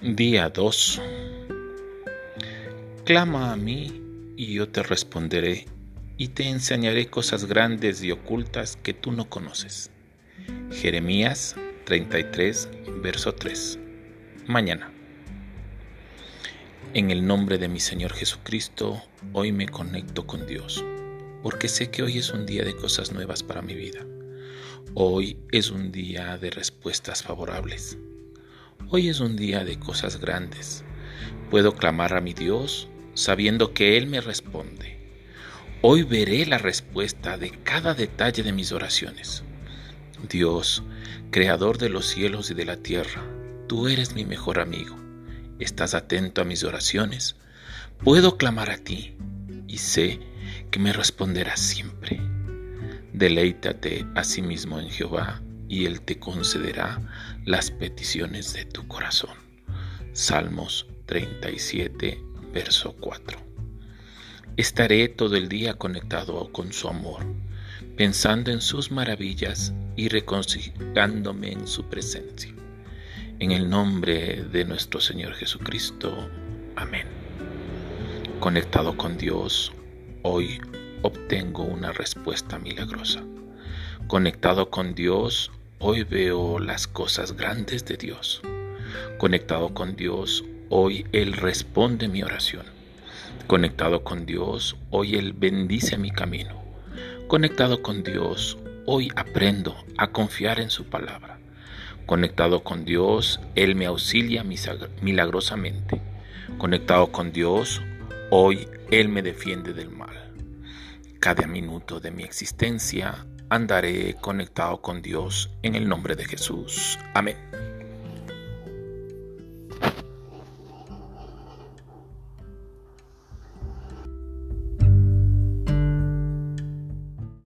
Día 2 Clama a mí y yo te responderé y te enseñaré cosas grandes y ocultas que tú no conoces. Jeremías 33, verso 3. Mañana. En el nombre de mi Señor Jesucristo, hoy me conecto con Dios, porque sé que hoy es un día de cosas nuevas para mi vida. Hoy es un día de respuestas favorables. Hoy es un día de cosas grandes. Puedo clamar a mi Dios sabiendo que Él me responde. Hoy veré la respuesta de cada detalle de mis oraciones. Dios, Creador de los cielos y de la tierra, tú eres mi mejor amigo. Estás atento a mis oraciones. Puedo clamar a ti y sé que me responderás siempre. Deleítate a sí mismo en Jehová y Él te concederá las peticiones de tu corazón. Salmos 37, verso 4. Estaré todo el día conectado con su amor, pensando en sus maravillas y reconciliándome en su presencia. En el nombre de nuestro Señor Jesucristo. Amén. Conectado con Dios, hoy obtengo una respuesta milagrosa. Conectado con Dios, hoy veo las cosas grandes de Dios. Conectado con Dios, hoy Él responde mi oración. Conectado con Dios, hoy Él bendice mi camino. Conectado con Dios, hoy aprendo a confiar en su palabra. Conectado con Dios, Él me auxilia milagrosamente. Conectado con Dios, hoy Él me defiende del mal. Cada minuto de mi existencia andaré conectado con Dios en el nombre de Jesús. Amén.